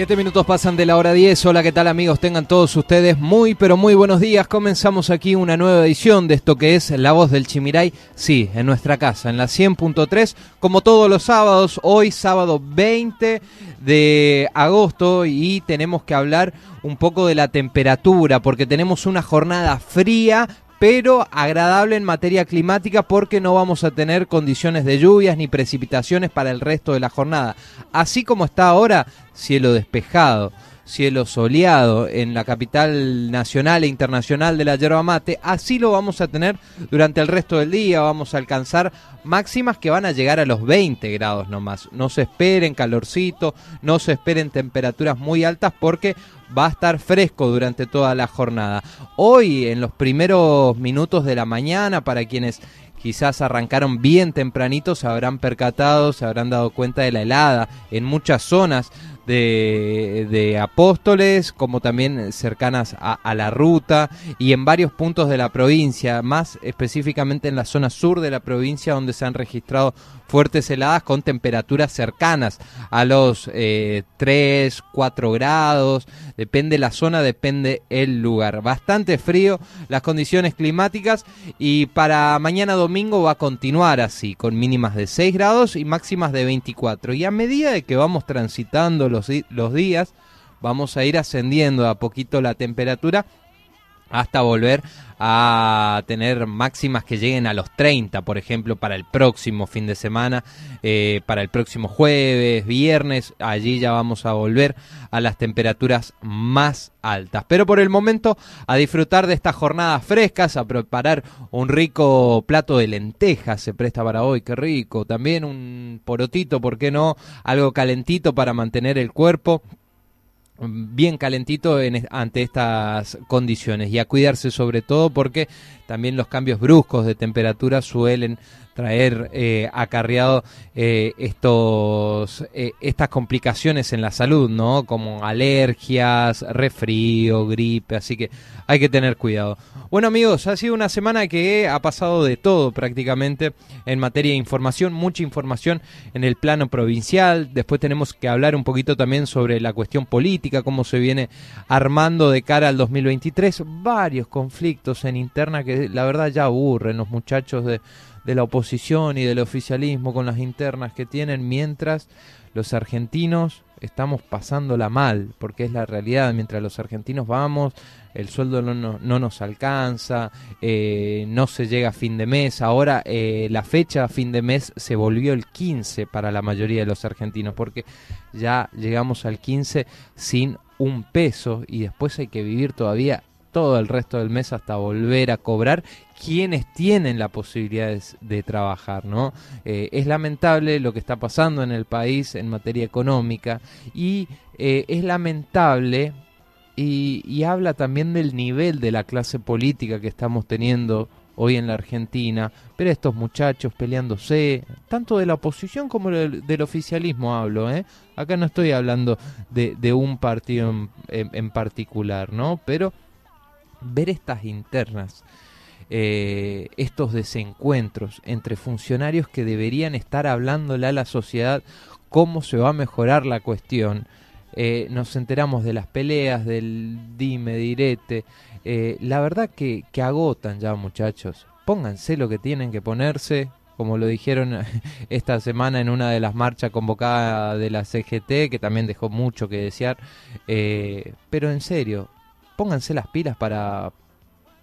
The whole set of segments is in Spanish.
Siete minutos pasan de la hora 10. Hola, ¿qué tal amigos? Tengan todos ustedes muy, pero muy buenos días. Comenzamos aquí una nueva edición de esto que es La Voz del Chimiray. Sí, en nuestra casa, en la 100.3, como todos los sábados. Hoy, sábado 20 de agosto, y tenemos que hablar un poco de la temperatura, porque tenemos una jornada fría, pero agradable en materia climática porque no vamos a tener condiciones de lluvias ni precipitaciones para el resto de la jornada. Así como está ahora, cielo despejado cielo soleado en la capital nacional e internacional de la yerba mate, así lo vamos a tener durante el resto del día, vamos a alcanzar máximas que van a llegar a los 20 grados nomás. No se esperen calorcito, no se esperen temperaturas muy altas porque va a estar fresco durante toda la jornada. Hoy, en los primeros minutos de la mañana, para quienes quizás arrancaron bien tempranito, se habrán percatado, se habrán dado cuenta de la helada en muchas zonas de, Apóstoles, como también cercanas a, la ruta y en varios puntos de la provincia, más específicamente en la zona sur de la provincia donde se han registrado fuertes heladas con temperaturas cercanas a los 3, eh, 4 grados, depende la zona, depende el lugar. Bastante frío las condiciones climáticas y para mañana domingo va a continuar así, con mínimas de 6 grados y máximas de 24. Y a medida de que vamos transitando los, los días, vamos a ir ascendiendo a poquito la temperatura hasta volver a tener máximas que lleguen a los 30, por ejemplo, para el próximo fin de semana, eh, para el próximo jueves, viernes, allí ya vamos a volver a las temperaturas más altas. Pero por el momento, a disfrutar de estas jornadas frescas, a preparar un rico plato de lentejas, se presta para hoy, qué rico, también un porotito, ¿por qué no? Algo calentito para mantener el cuerpo bien calentito en, ante estas condiciones y a cuidarse sobre todo porque también los cambios bruscos de temperatura suelen traer eh, acarreado eh, estos eh, estas complicaciones en la salud, ¿no? Como alergias, resfrío, gripe, así que hay que tener cuidado. Bueno amigos, ha sido una semana que ha pasado de todo prácticamente en materia de información, mucha información en el plano provincial, después tenemos que hablar un poquito también sobre la cuestión política, cómo se viene armando de cara al 2023, varios conflictos en interna que la verdad ya aburren los muchachos de de la oposición y del oficialismo con las internas que tienen, mientras los argentinos estamos pasándola mal, porque es la realidad, mientras los argentinos vamos, el sueldo no, no, nos alcanza, eh, no se llega a fin de mes, ahora eh, la fecha a fin de mes se volvió el 15 para la mayoría de los argentinos, porque ya llegamos al 15 sin un peso y después hay que vivir todavía todo el resto del mes hasta volver a cobrar quienes tienen la posibilidad de, trabajar, ¿no? Eh, es lamentable lo que está pasando en el país en materia económica y eh, es lamentable y, habla también del nivel de la clase política que estamos teniendo hoy en la Argentina, pero estos muchachos peleándose, tanto de la oposición como del, oficialismo hablo, ¿eh? Acá no estoy hablando de, de un partido en, en particular, ¿no? Pero ver estas internas, eh, estos desencuentros entre funcionarios que deberían estar hablándole a la sociedad cómo se va a mejorar la cuestión. Eh, nos enteramos de las peleas, del dime, direte. Eh, la verdad que, que agotan ya muchachos. Pónganse lo que tienen que ponerse, como lo dijeron esta semana en una de las marchas convocadas de la CGT, que también dejó mucho que desear. pero en serio, pónganse las pilas para,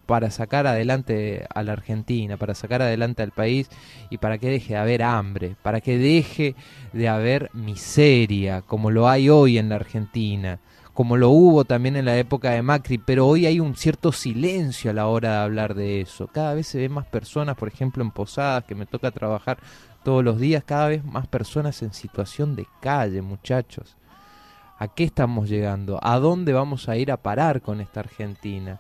para sacar adelante a la Argentina, para sacar adelante al país y para que deje de haber hambre, para que deje de haber miseria como lo hay hoy en la Argentina, como lo hubo también en la época de Macri, pero hoy hay un cierto silencio a la hora de hablar de eso. Cada vez se ven más personas, por ejemplo, en Posadas, que me toca trabajar todos los días, cada vez más personas en situación de calle, muchachos. ¿A qué estamos llegando? ¿A dónde vamos a ir a parar con esta Argentina?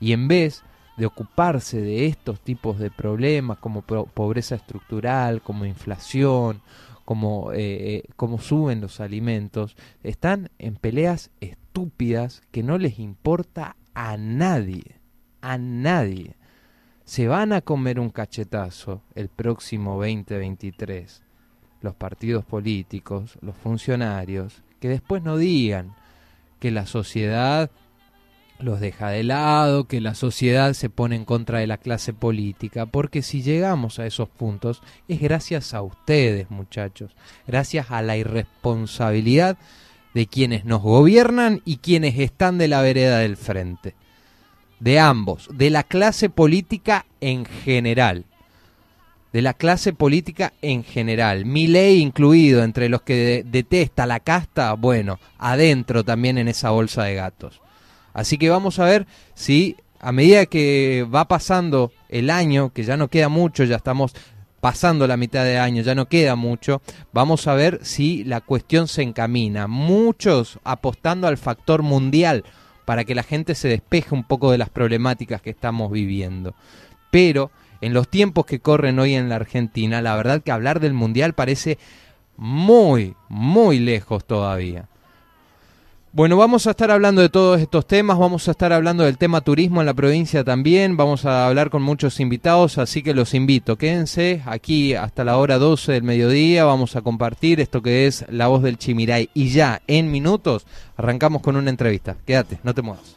Y en vez de ocuparse de estos tipos de problemas como pobreza estructural, como inflación, como, eh, como suben los alimentos, están en peleas estúpidas que no les importa a nadie, a nadie. Se van a comer un cachetazo el próximo 2023 los partidos políticos, los funcionarios que después no digan que la sociedad los deja de lado, que la sociedad se pone en contra de la clase política, porque si llegamos a esos puntos es gracias a ustedes, muchachos, gracias a la irresponsabilidad de quienes nos gobiernan y quienes están de la vereda del frente, de ambos, de la clase política en general de la clase política en general, mi ley incluido entre los que detesta la casta, bueno, adentro también en esa bolsa de gatos. Así que vamos a ver si a medida que va pasando el año, que ya no queda mucho, ya estamos pasando la mitad de año, ya no queda mucho, vamos a ver si la cuestión se encamina. Muchos apostando al factor mundial para que la gente se despeje un poco de las problemáticas que estamos viviendo. Pero en los tiempos que corren hoy en la Argentina, la verdad que hablar del mundial parece muy, muy lejos todavía. Bueno, vamos a estar hablando de todos estos temas, vamos a estar hablando del tema turismo en la provincia también, vamos a hablar con muchos invitados, así que los invito, quédense aquí hasta la hora 12 del mediodía, vamos a compartir esto que es La Voz del Chimiray y ya en minutos arrancamos con una entrevista. Quédate, no te muevas.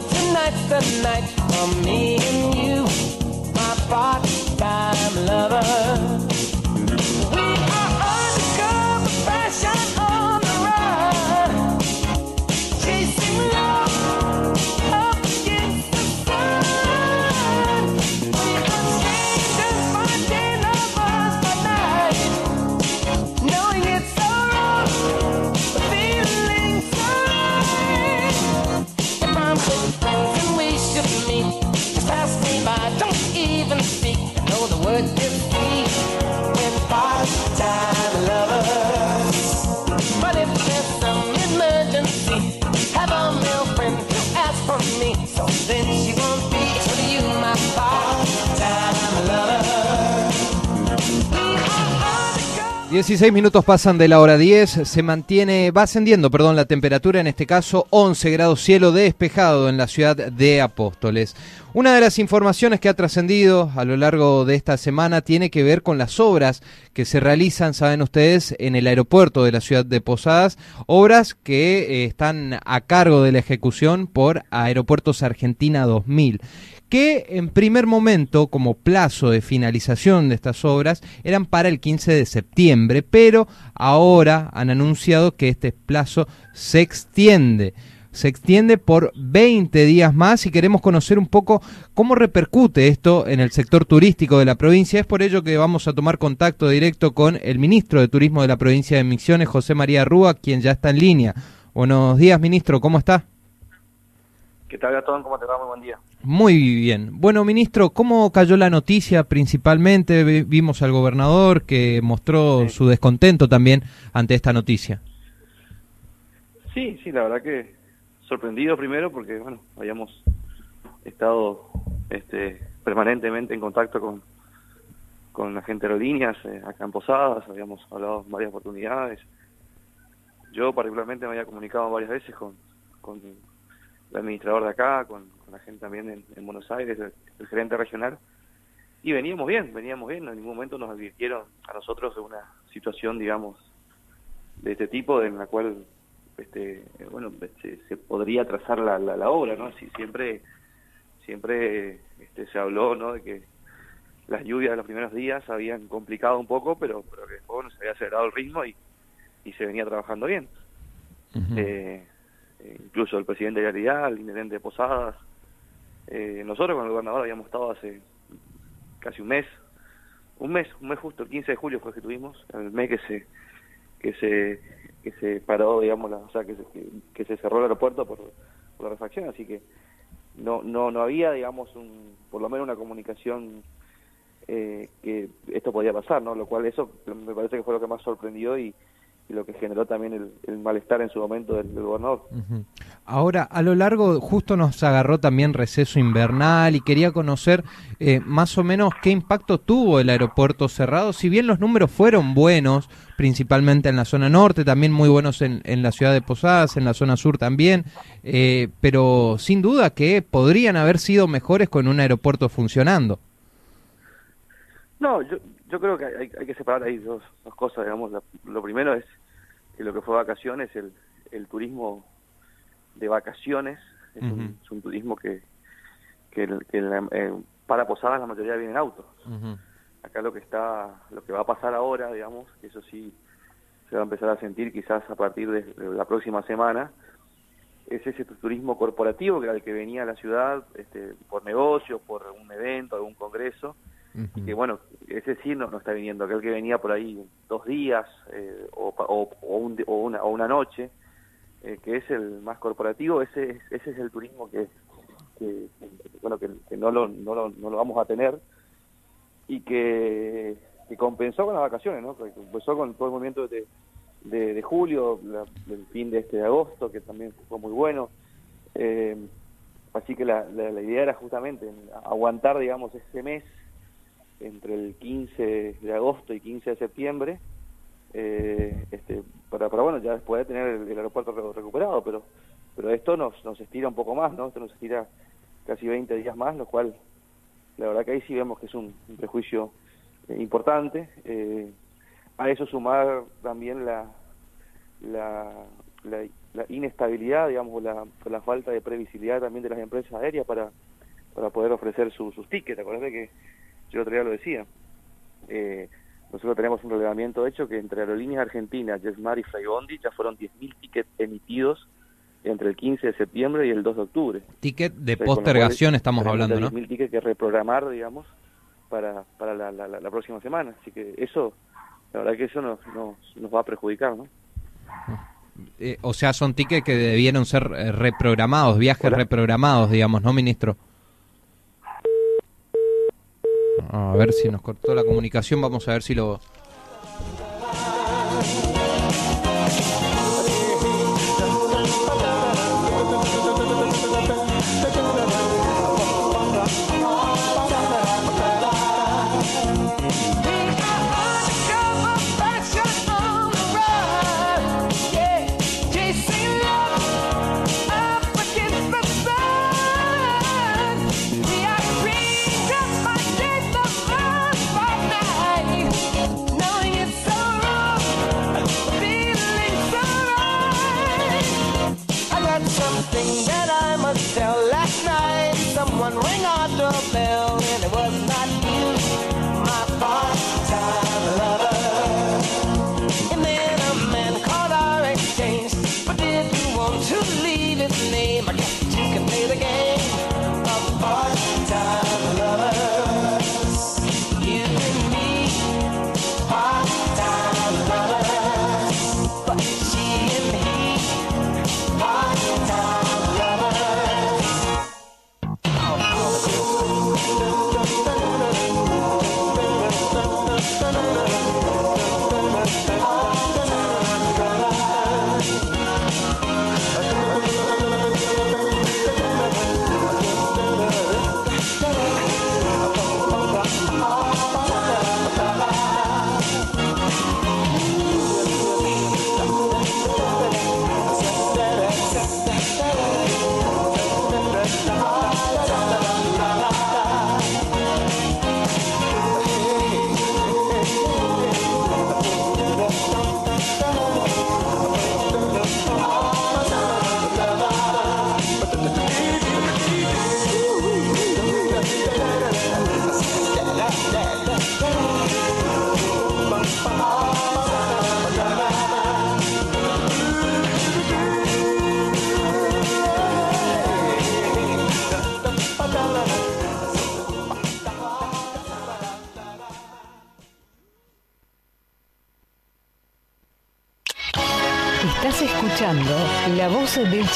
Oh, tonight's the night for me and you, my part-time lover. 16 minutos pasan de la hora 10, se mantiene, va ascendiendo, perdón, la temperatura, en este caso 11 grados cielo despejado en la ciudad de Apóstoles. Una de las informaciones que ha trascendido a lo largo de esta semana tiene que ver con las obras que se realizan, saben ustedes, en el aeropuerto de la ciudad de Posadas, obras que eh, están a cargo de la ejecución por Aeropuertos Argentina 2000 que en primer momento, como plazo de finalización de estas obras, eran para el 15 de septiembre, pero ahora han anunciado que este plazo se extiende. Se extiende por 20 días más y queremos conocer un poco cómo repercute esto en el sector turístico de la provincia. Es por ello que vamos a tomar contacto directo con el ministro de Turismo de la provincia de Misiones, José María Rúa, quien ya está en línea. Buenos días, ministro, ¿cómo está? ¿Qué tal, Gastón? ¿Cómo te va? Muy buen día. Muy bien. Bueno, ministro, ¿cómo cayó la noticia principalmente? Vimos al gobernador que mostró su descontento también ante esta noticia. Sí, sí, la verdad que sorprendido primero porque, bueno, habíamos estado este, permanentemente en contacto con, con la gente de aerolíneas eh, acá en Posadas, habíamos hablado en varias oportunidades. Yo particularmente me había comunicado varias veces con, con el administrador de acá, con, la gente también en, Buenos Aires, el, gerente regional, y veníamos bien, veníamos bien, en ningún momento nos advirtieron a nosotros de una situación, digamos, de este tipo, en la cual, este, bueno, se, podría trazar la, la, obra, ¿no? Si siempre, siempre este, se habló, ¿no? De que las lluvias de los primeros días habían complicado un poco, pero, pero que después, bueno, se había acelerado el ritmo y, y se venía trabajando bien. Eh, incluso el presidente de Realidad, el intendente de Posadas. Eh, nosotros con el gobernador habíamos estado hace casi un mes, un mes, un mes justo, el 15 de julio fue que tuvimos, el mes que se que se que se paró, digamos, la, o sea, que se, que, se cerró el aeropuerto por, la refacción, así que no no no había, digamos, un, por lo menos una comunicación eh, que esto podía pasar, ¿no? Lo cual eso me parece que fue lo que más sorprendió y, y lo que generó también el, malestar en su momento del, gobernador. Ahora, a lo largo, justo nos agarró también receso invernal y quería conocer eh, más o menos qué impacto tuvo el aeropuerto cerrado, si bien los números fueron buenos, principalmente en la zona norte, también muy buenos en, en la ciudad de Posadas, en la zona sur también, eh, pero sin duda que podrían haber sido mejores con un aeropuerto funcionando. No, yo, yo creo que hay, hay que separar ahí dos, dos cosas, digamos. lo primero es que lo que fue vacaciones, el, el turismo de vacaciones, es, un, turismo que, que, eh, para Posadas la mayoría viene en auto. Acá lo que está, lo que va a pasar ahora, digamos, que eso sí se va a empezar a sentir quizás a partir de, la próxima semana, es ese turismo corporativo que era el que venía a la ciudad este, por negocios, por un evento, algún congreso, y que bueno, ese sí no, no, está viniendo, aquel que venía por ahí dos días eh, o, o, o, una, o una noche, eh, que es el más corporativo, ese, ese es el turismo que, bueno que, no, lo, no, lo, no lo vamos a tener y que, que compensó con las vacaciones, ¿no? Compensó con todo el movimiento de, de, julio, el fin de este de agosto, que también fue muy bueno. Eh, así que la, la idea era justamente aguantar, digamos, ese mes entre el 15 de agosto y 15 de septiembre, eh, este, para, para, bueno, ya después de tener el, aeropuerto recuperado, pero pero esto nos, nos estira un poco más, ¿no? Esto nos estira casi 20 días más, lo cual la verdad que ahí sí vemos que es un, prejuicio eh, importante. Eh, a eso sumar también la, la, la, inestabilidad, digamos, la, la falta de previsibilidad también de las empresas aéreas para, para poder ofrecer sus tickets. Acuérdate que yo otro día lo decía, eh, nosotros tenemos un relevamiento hecho que entre Aerolíneas Argentinas, Yesmar y Fraibondi ya fueron 10.000 tickets emitidos entre el 15 de septiembre y el 2 de octubre. Ticket de postergación estamos hablando, ¿no? 10.000 tickets que reprogramar, digamos, para, para la, la, próxima semana. Así que eso, la verdad que eso nos, nos, nos va a perjudicar, ¿no? Eh, o sea, son tickets que debieron ser eh, reprogramados, viajes reprogramados, digamos, ¿no, ministro? A ver si nos cortó la comunicación, vamos a ver si lo...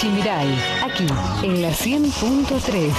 Chimiray, aquí en la 100.3.